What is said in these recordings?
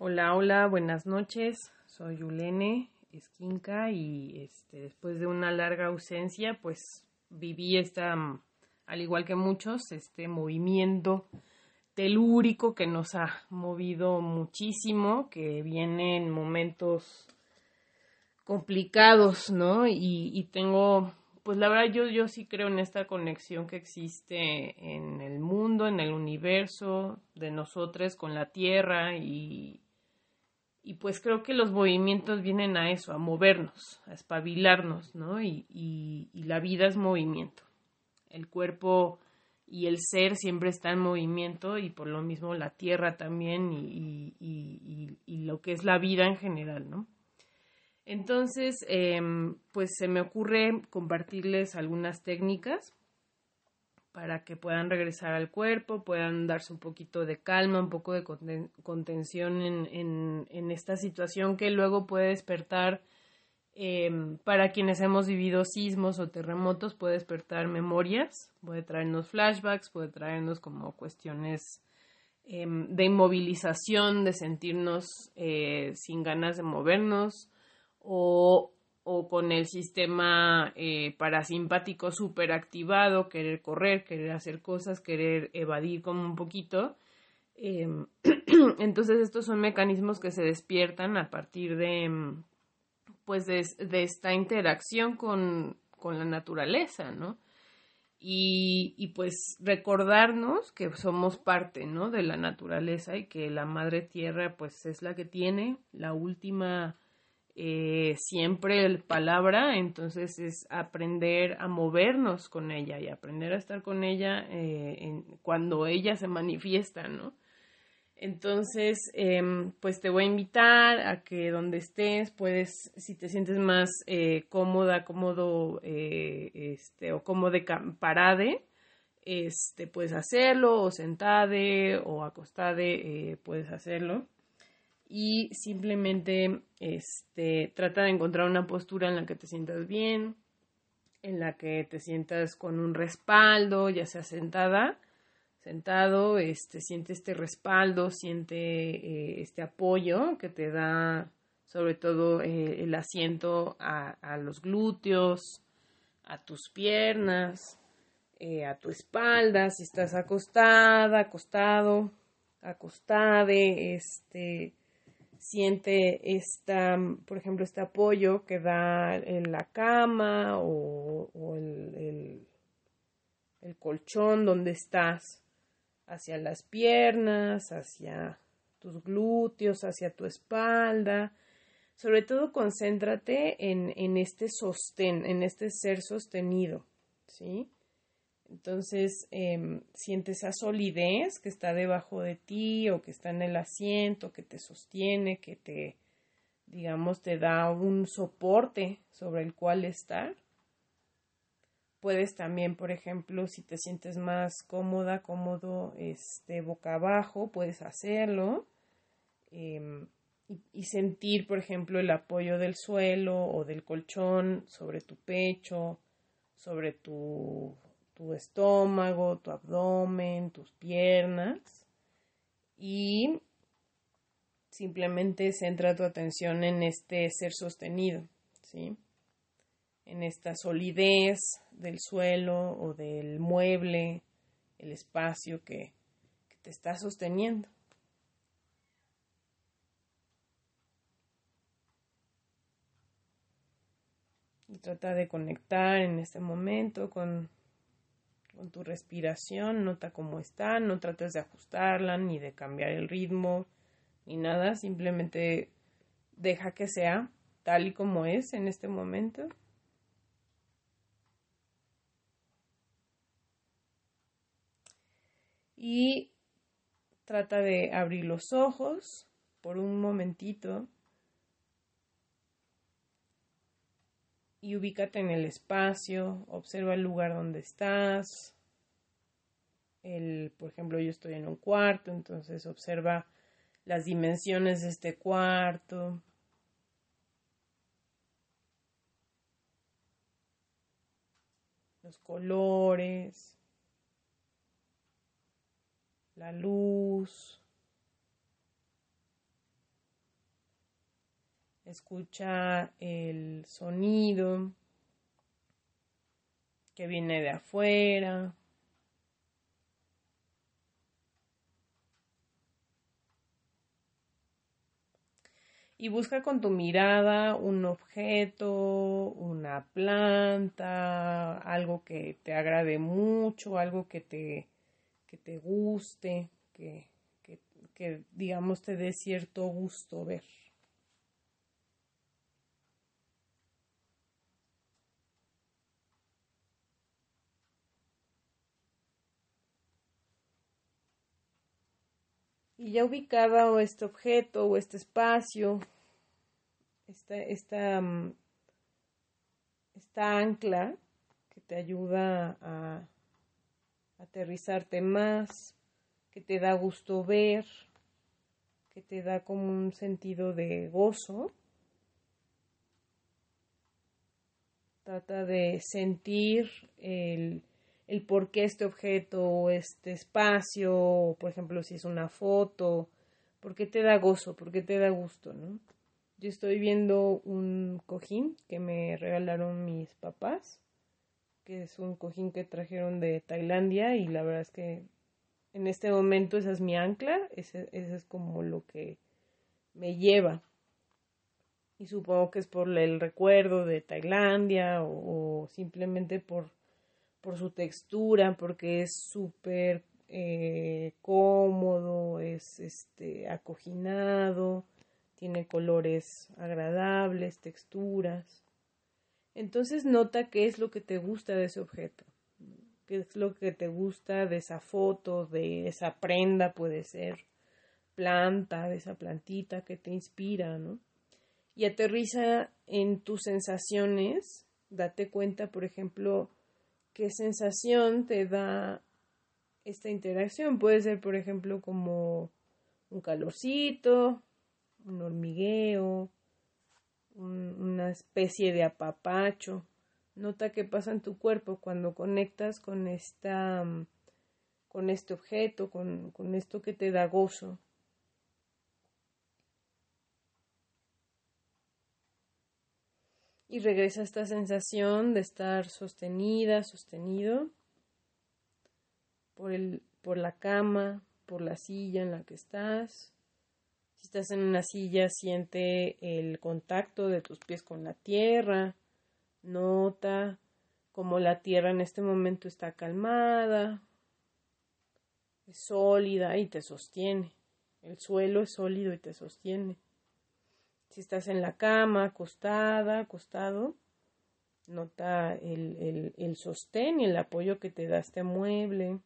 Hola, hola, buenas noches. Soy Yulene Esquinca y este, después de una larga ausencia, pues viví esta, mm, al igual que muchos, este movimiento telúrico que nos ha movido muchísimo, que viene en momentos complicados, ¿no? Y, tengo, pues la verdad yo, yo sí creo en esta conexión que existe en el mundo, en el universo, de nosotros con la Tierra y, y pues creo que los movimientos vienen a eso, a movernos, a espabilarnos, ¿no? Y, y, la vida es movimiento. El cuerpo y el ser siempre está en movimiento y por lo mismo la tierra también y, y, lo que es la vida en general, ¿no? Entonces, eh, pues se me ocurre compartirles algunas técnicas para que puedan regresar al cuerpo, puedan darse un poquito de calma, un poco de contención en, esta situación que luego puede despertar, eh, para quienes hemos vivido sismos o terremotos, puede despertar memorias, puede traernos flashbacks, puede traernos como cuestiones eh, de inmovilización, de sentirnos eh, sin ganas de movernos o, o con el sistema eh, parasimpático súper activado, querer correr, querer hacer cosas, querer evadir como un poquito. Eh, entonces estos son mecanismos que se despiertan a partir de, pues de, de esta interacción con, con, la naturaleza, ¿no? Y, y, pues recordarnos que somos parte, ¿no? De la naturaleza y que la madre tierra pues es la que tiene la última eh, siempre el palabra, entonces es aprender a movernos con ella y aprender a estar con ella eh, cuando ella se manifiesta, ¿no? Entonces, eh, pues te voy a invitar a que donde estés, puedes, si te sientes más eh, cómoda, cómodo, este, o cómodo parade, este, puedes hacerlo, o sentade, o acostade, puedes hacerlo y simplemente este, trata de encontrar una postura en la que te sientas bien, en la que te sientas con un respaldo, ya sea sentada, sentado, este, siente este respaldo, siente eh, este apoyo que te da sobre todo eh, el asiento a, los glúteos, a tus piernas, eh, a tu espalda, si estás acostada, acostado, acostade, este, siente esta, por ejemplo, este apoyo que da en la cama o, o el, el, el, colchón donde estás, hacia las piernas, hacia tus glúteos, hacia tu espalda. Sobre todo concéntrate en, en este sostén, en este ser sostenido, ¿sí? Entonces, eh, siente esa solidez que está debajo de ti o que está en el asiento, que te sostiene, que te, digamos, te da un soporte sobre el cual estar. Puedes también, por ejemplo, si te sientes más cómoda, cómodo, este, boca abajo, puedes hacerlo. Y, y sentir, por ejemplo, el apoyo del suelo o del colchón sobre tu pecho, sobre tu tu estómago, tu abdomen, tus piernas y simplemente centra tu atención en este ser sostenido, ¿sí? En esta solidez del suelo o del mueble, el espacio que, que te está sosteniendo. Y trata de conectar en este momento con con tu respiración, nota cómo está, no trates de ajustarla ni de cambiar el ritmo ni nada, simplemente deja que sea tal y como es en este momento. Y trata de abrir los ojos por un momentito y ubícate en el espacio, observa el lugar donde estás. El, por ejemplo, yo estoy en un cuarto, entonces observa las dimensiones de este cuarto. Los colores, la luz, Escucha el sonido que viene de afuera. Y busca con tu mirada un objeto, una planta, algo que te agrade mucho, algo que te, que te guste, que, que digamos te dé cierto gusto ver. Y ya ubicada este objeto o este espacio, esta, esta, mm, esta ancla que te ayuda a aterrizarte más, que te da gusto ver, que te da como un sentido de gozo. Trata de sentir el, el por qué este objeto o este espacio, o por ejemplo si es una foto, por qué te da gozo, por qué te da gusto. Yo estoy viendo un cojín que me regalaron mis papás, que es un cojín que trajeron de Tailandia y la verdad es que en este momento esa es mi ancla, ese, es como lo que me lleva. Y supongo que es por el recuerdo de Tailandia o simplemente por por su textura, porque es súper eh, cómodo, es este acoginado, tiene colores agradables, texturas. Entonces nota qué es lo que te gusta de ese objeto, qué es lo que te gusta de esa foto, de esa prenda, puede ser planta, de esa plantita que te inspira, ¿no? Y aterriza en tus sensaciones, date cuenta, por ejemplo, qué sensación te da esta interacción. Puede ser, por ejemplo, como un calorcito, un hormigueo, una especie de apapacho. Nota qué pasa en tu cuerpo cuando conectas con esta con este objeto, con, con esto que te da gozo. Y regresa esta sensación de estar sostenida, sostenido por, el, por la cama, por la silla en la que estás. Si estás en una silla, siente el contacto de tus pies con la tierra, nota cómo la tierra en este momento está calmada, es sólida y te sostiene. El suelo es sólido y te sostiene. Si estás en la cama, acostada, acostado, nota el, el, el sostén y el apoyo que te da este mueble.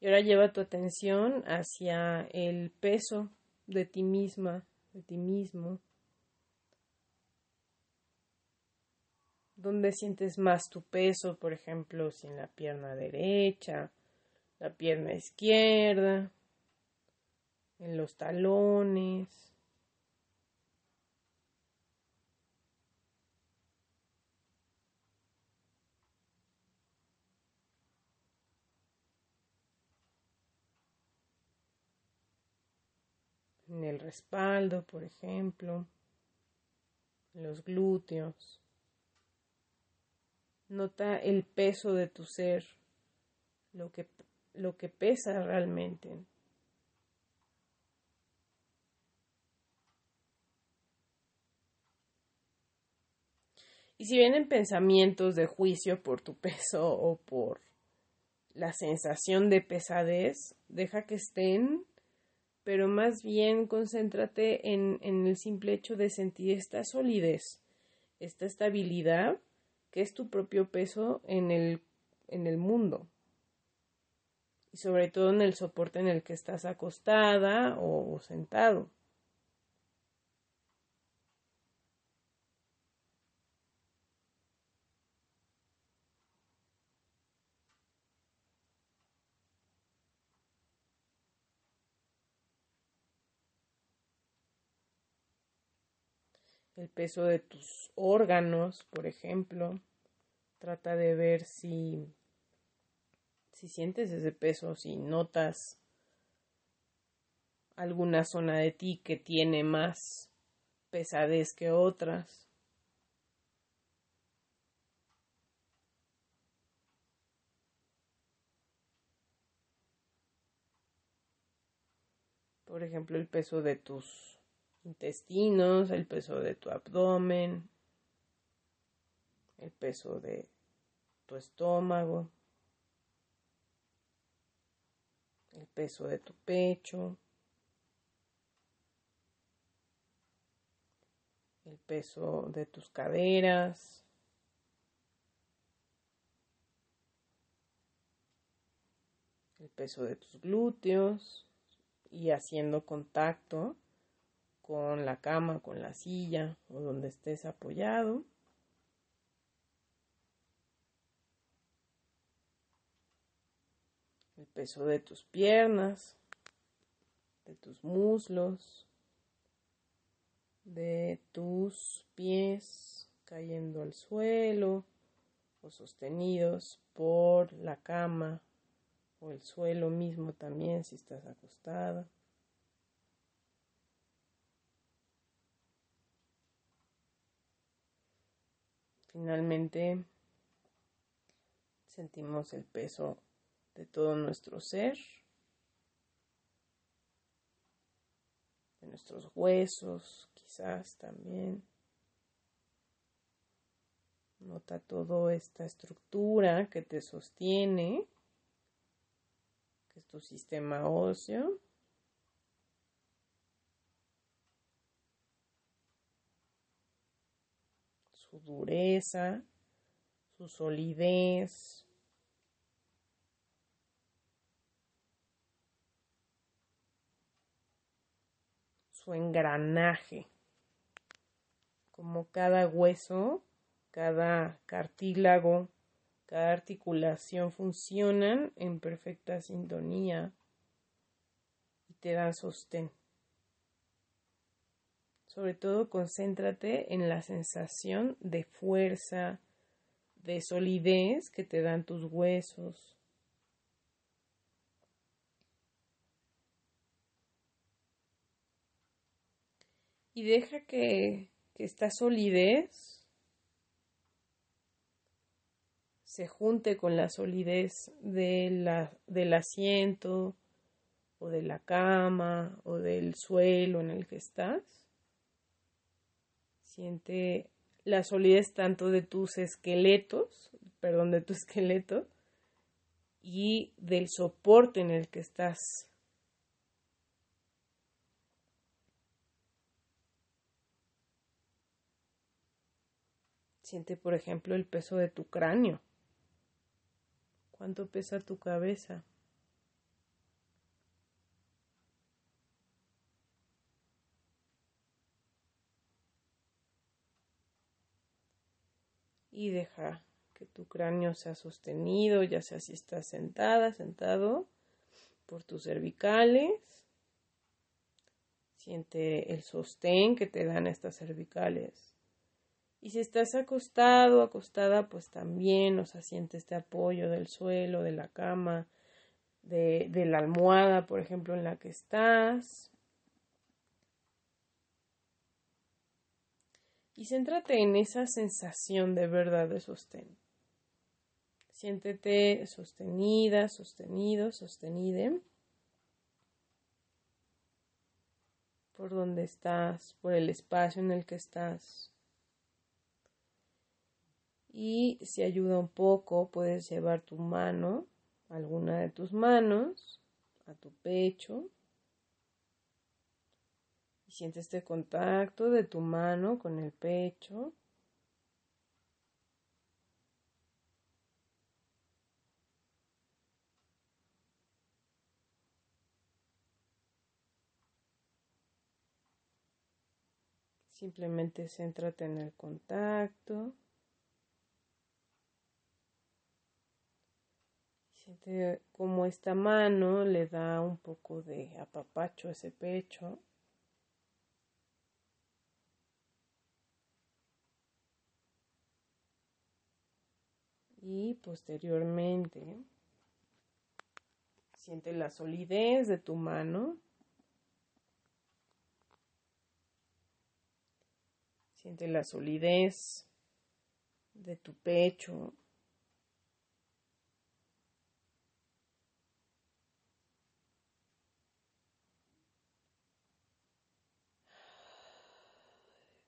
Y ahora lleva tu atención hacia el peso de ti misma, de ti mismo. ¿Dónde sientes más tu peso? Por ejemplo, si en la pierna derecha, la pierna izquierda, en los talones. en el respaldo, por ejemplo, en los glúteos. Nota el peso de tu ser, lo que, lo que pesa realmente. Y si vienen pensamientos de juicio por tu peso o por la sensación de pesadez, deja que estén, pero más bien concéntrate en, en el simple hecho de sentir esta solidez, esta estabilidad que es tu propio peso en el, en el mundo. Y sobre todo en el soporte en el que estás acostada o sentado. El peso de tus órganos, por ejemplo. Trata de ver si, si sientes ese peso, si notas alguna zona de ti que tiene más pesadez que otras. Por ejemplo, el peso de tus intestinos, el peso de tu abdomen, el peso de tu estómago, el peso de tu pecho, el peso de tus caderas, el peso de tus glúteos y haciendo contacto con la cama, con la silla o donde estés apoyado. El peso de tus piernas, de tus muslos, de tus pies cayendo al suelo o sostenidos por la cama o el suelo mismo también si estás acostada. Finalmente sentimos el peso de todo nuestro ser, de nuestros huesos quizás también. Nota toda esta estructura que te sostiene tu sistema óseo. Su dureza, su solidez. Su engranaje. Como cada hueso, cada cartílago, cada articulación funcionan en perfecta sintonía y te dan sostén. Sobre todo concéntrate en la sensación de fuerza, de solidez que te dan tus huesos. Y deja que, que esta solidez se junte con la solidez de la, del asiento o de la cama o del suelo en el que estás. Siente la solidez tanto de tus esqueletos, perdón, de tu esqueleto y del soporte en el que estás. Siente, por ejemplo, el peso de tu cráneo. ¿Cuánto pesa tu cabeza? Y deja que tu cráneo sea sostenido, ya sea si estás sentada, sentado, por tus cervicales. Siente el sostén que te dan estas cervicales. Y si estás acostado, acostada, pues también, o sea, siente este apoyo del suelo, de la cama, de, de la almohada, por ejemplo, en la que estás. Y céntrate en esa sensación de verdad de sostén. Siéntete sostenida, sostenido, sostenide. Por donde estás, por el espacio en el que estás. Y si ayuda un poco, puedes llevar tu mano, alguna de tus manos, a tu pecho. Siente este contacto de tu mano con el pecho. Simplemente céntrate en el contacto. Siente como esta mano le da un poco de apapacho a ese pecho. y posteriormente siente la solidez de tu mano. Siente la solidez de tu pecho.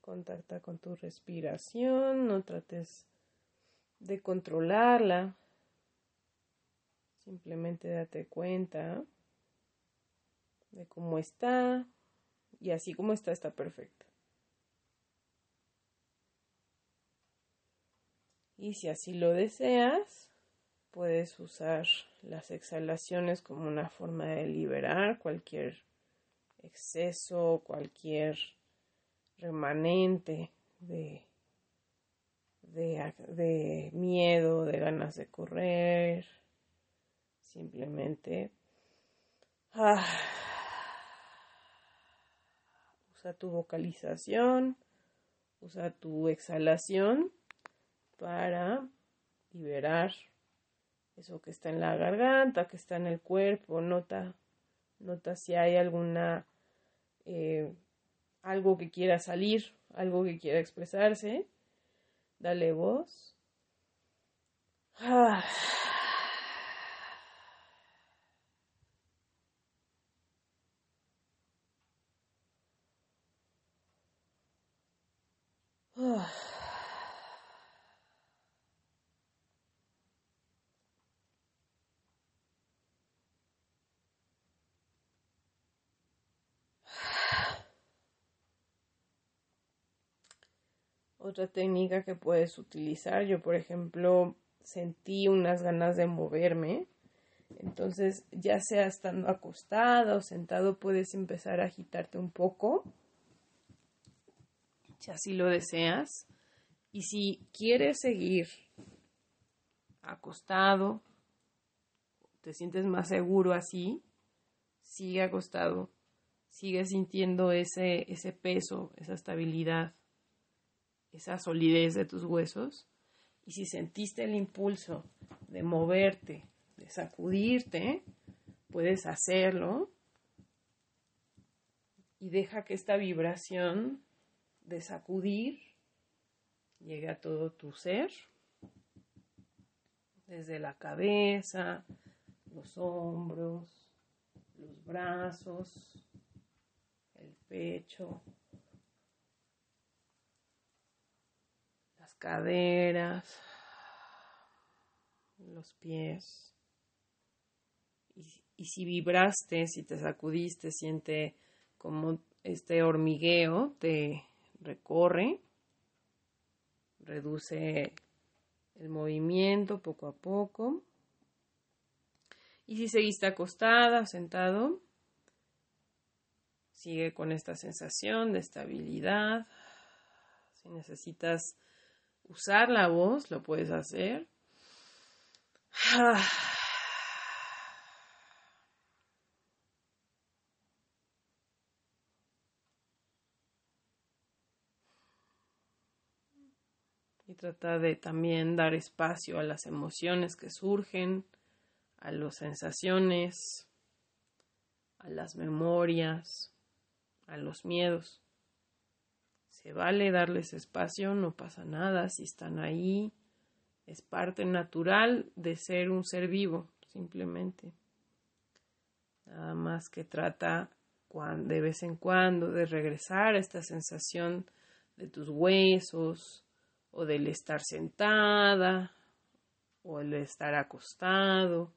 Contacta con tu respiración, no trates de controlarla. Simplemente date cuenta de cómo está y así como está está perfecto. Y si así lo deseas, puedes usar las exhalaciones como una forma de liberar cualquier exceso, cualquier remanente de, de, miedo, de ganas de correr. Simplemente ah, usa tu vocalización, usa tu exhalación para liberar eso que está en la garganta, que está en el cuerpo. Nota, nota si hay alguna eh, algo que quiera salir, algo que quiera expresarse. Dale voz. Ah. Otra técnica que puedes utilizar. Yo, por ejemplo, sentí unas ganas de moverme. Entonces, ya sea estando acostada o sentado, puedes empezar a agitarte un poco, si así lo deseas. Y si quieres seguir acostado, te sientes más seguro así, sigue acostado, sigue sintiendo ese, ese peso, esa estabilidad esa solidez de tus huesos. Y si sentiste el impulso de moverte, de sacudirte, puedes hacerlo. Y deja que esta vibración de sacudir llegue a todo tu ser, desde la cabeza, los hombros, los brazos, el pecho, caderas, los pies. Y, si vibraste, si te sacudiste, siente como este hormigueo te recorre, reduce el movimiento poco a poco. Y si seguiste acostada, sentado, sigue con esta sensación de estabilidad. Si necesitas usar la voz, lo puedes hacer. Y trata de también dar espacio a las emociones que surgen, a las sensaciones, a las memorias, a los miedos. Se vale darles espacio, no pasa nada si están ahí. Es parte natural de ser un ser vivo, simplemente. Nada más que trata de vez en cuando de regresar a esta sensación de tus huesos o del estar sentada o el estar acostado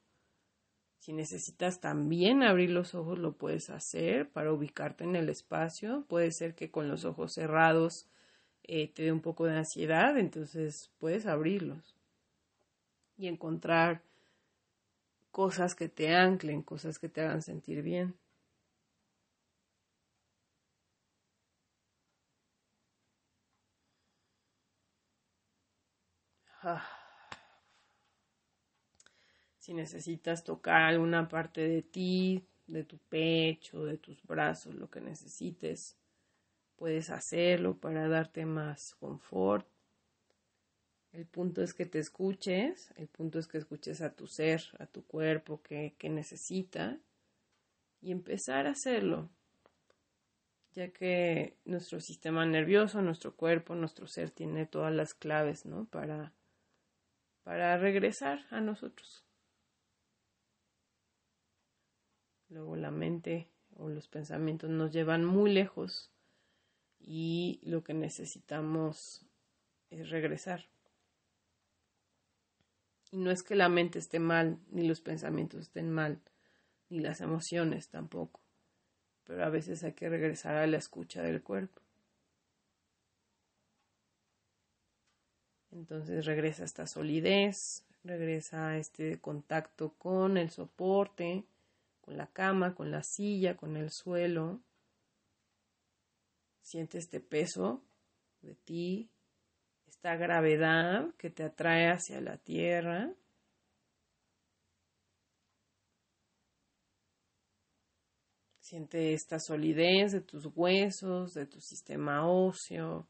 si necesitas también abrir los ojos, lo puedes hacer para ubicarte en el espacio. Puede ser que con los ojos cerrados eh, te dé un poco de ansiedad, entonces puedes abrirlos y encontrar cosas que te anclen, cosas que te hagan sentir bien. Ah. Si necesitas tocar alguna parte de ti, de tu pecho, de tus brazos, lo que necesites, puedes hacerlo para darte más confort. El punto es que te escuches, el punto es que escuches a tu ser, a tu cuerpo que, que necesita y empezar a hacerlo. ya que nuestro sistema nervioso, nuestro cuerpo, nuestro ser tiene todas las claves, ¿no? Para, para regresar a nosotros. Luego la mente o los pensamientos nos llevan muy lejos y lo que necesitamos es regresar. Y no es que la mente esté mal, ni los pensamientos estén mal, ni las emociones tampoco pero a veces hay que regresar a la escucha del cuerpo. Entonces regresa esta solidez, regresa este contacto con el soporte, con la cama, con la silla, con el suelo. Siente este peso de ti, esta gravedad que te atrae hacia la tierra. Siente esta solidez de tus huesos, de tu sistema óseo.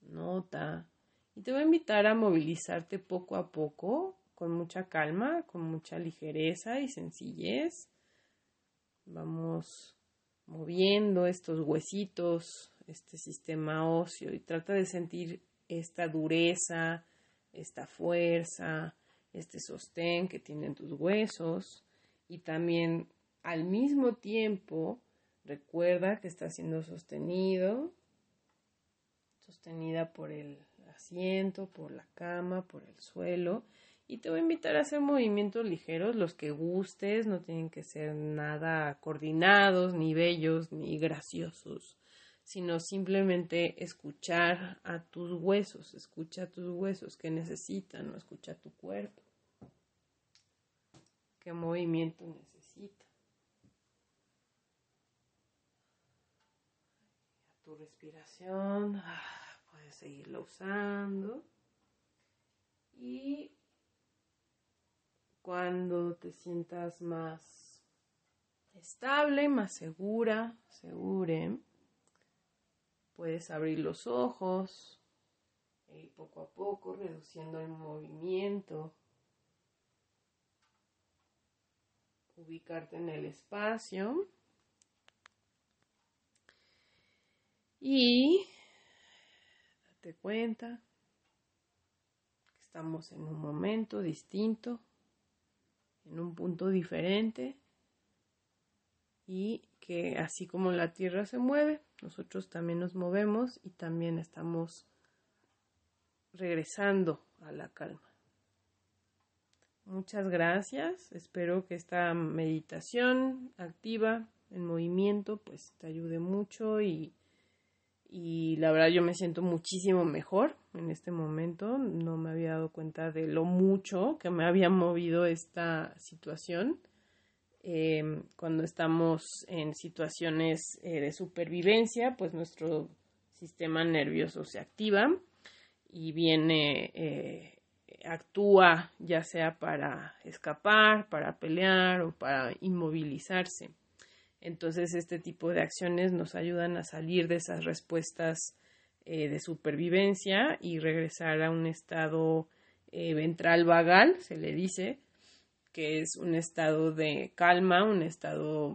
Nota. Y te voy a invitar a movilizarte poco a poco, con mucha calma, con mucha ligereza y sencillez. Vamos moviendo estos huesitos, este sistema óseo y trata de sentir esta dureza, esta fuerza, este sostén que tienen tus huesos y también al mismo tiempo, recuerda que está siendo sostenido, sostenida por el asiento, por la cama, por el suelo. Y te voy a invitar a hacer movimientos ligeros, los que gustes, no tienen que ser nada coordinados, ni bellos, ni graciosos, sino simplemente escuchar a tus huesos, escucha a tus huesos que necesitan, no escucha a tu cuerpo. ¿Qué movimiento necesita? respiración, ah, puedes seguirla usando. Y cuando te sientas más estable, más segura, segure, puedes abrir los ojos y poco a poco reduciendo el movimiento, ubicarte en el espacio. Y date cuenta que estamos en un momento distinto, en un punto diferente y que así como la Tierra se mueve, nosotros también nos movemos y también estamos regresando a la calma. Muchas gracias. Espero que esta meditación activa en movimiento pues te ayude mucho y y la verdad yo me siento muchísimo mejor en este momento. No me había dado cuenta de lo mucho que me había movido esta situación. Em, cuando estamos en situaciones eh, de supervivencia, pues nuestro sistema nervioso se activa y viene, eh, actúa ya sea para escapar, para pelear o para inmovilizarse. Entonces, este tipo de acciones nos ayudan a salir de esas respuestas eh, de supervivencia y regresar a un estado eh, ventral vagal, se le dice, que es un estado de calma, un estado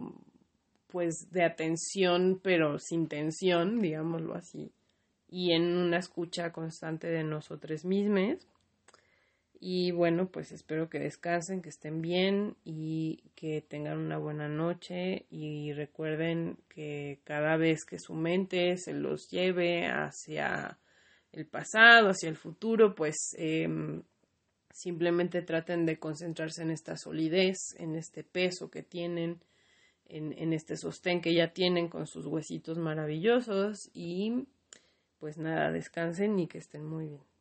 pues de atención pero sin tensión, digámoslo así, y en una escucha constante de nosotros mismos. Y bueno, pues espero que descansen, que estén bien y que tengan una buena noche y recuerden que cada vez que su mente se los lleve hacia el pasado, hacia el futuro, pues em, simplemente traten de concentrarse en esta solidez, en este peso que tienen, en, en este sostén que ya tienen con sus huesitos maravillosos y pues nada, descansen y que estén muy bien.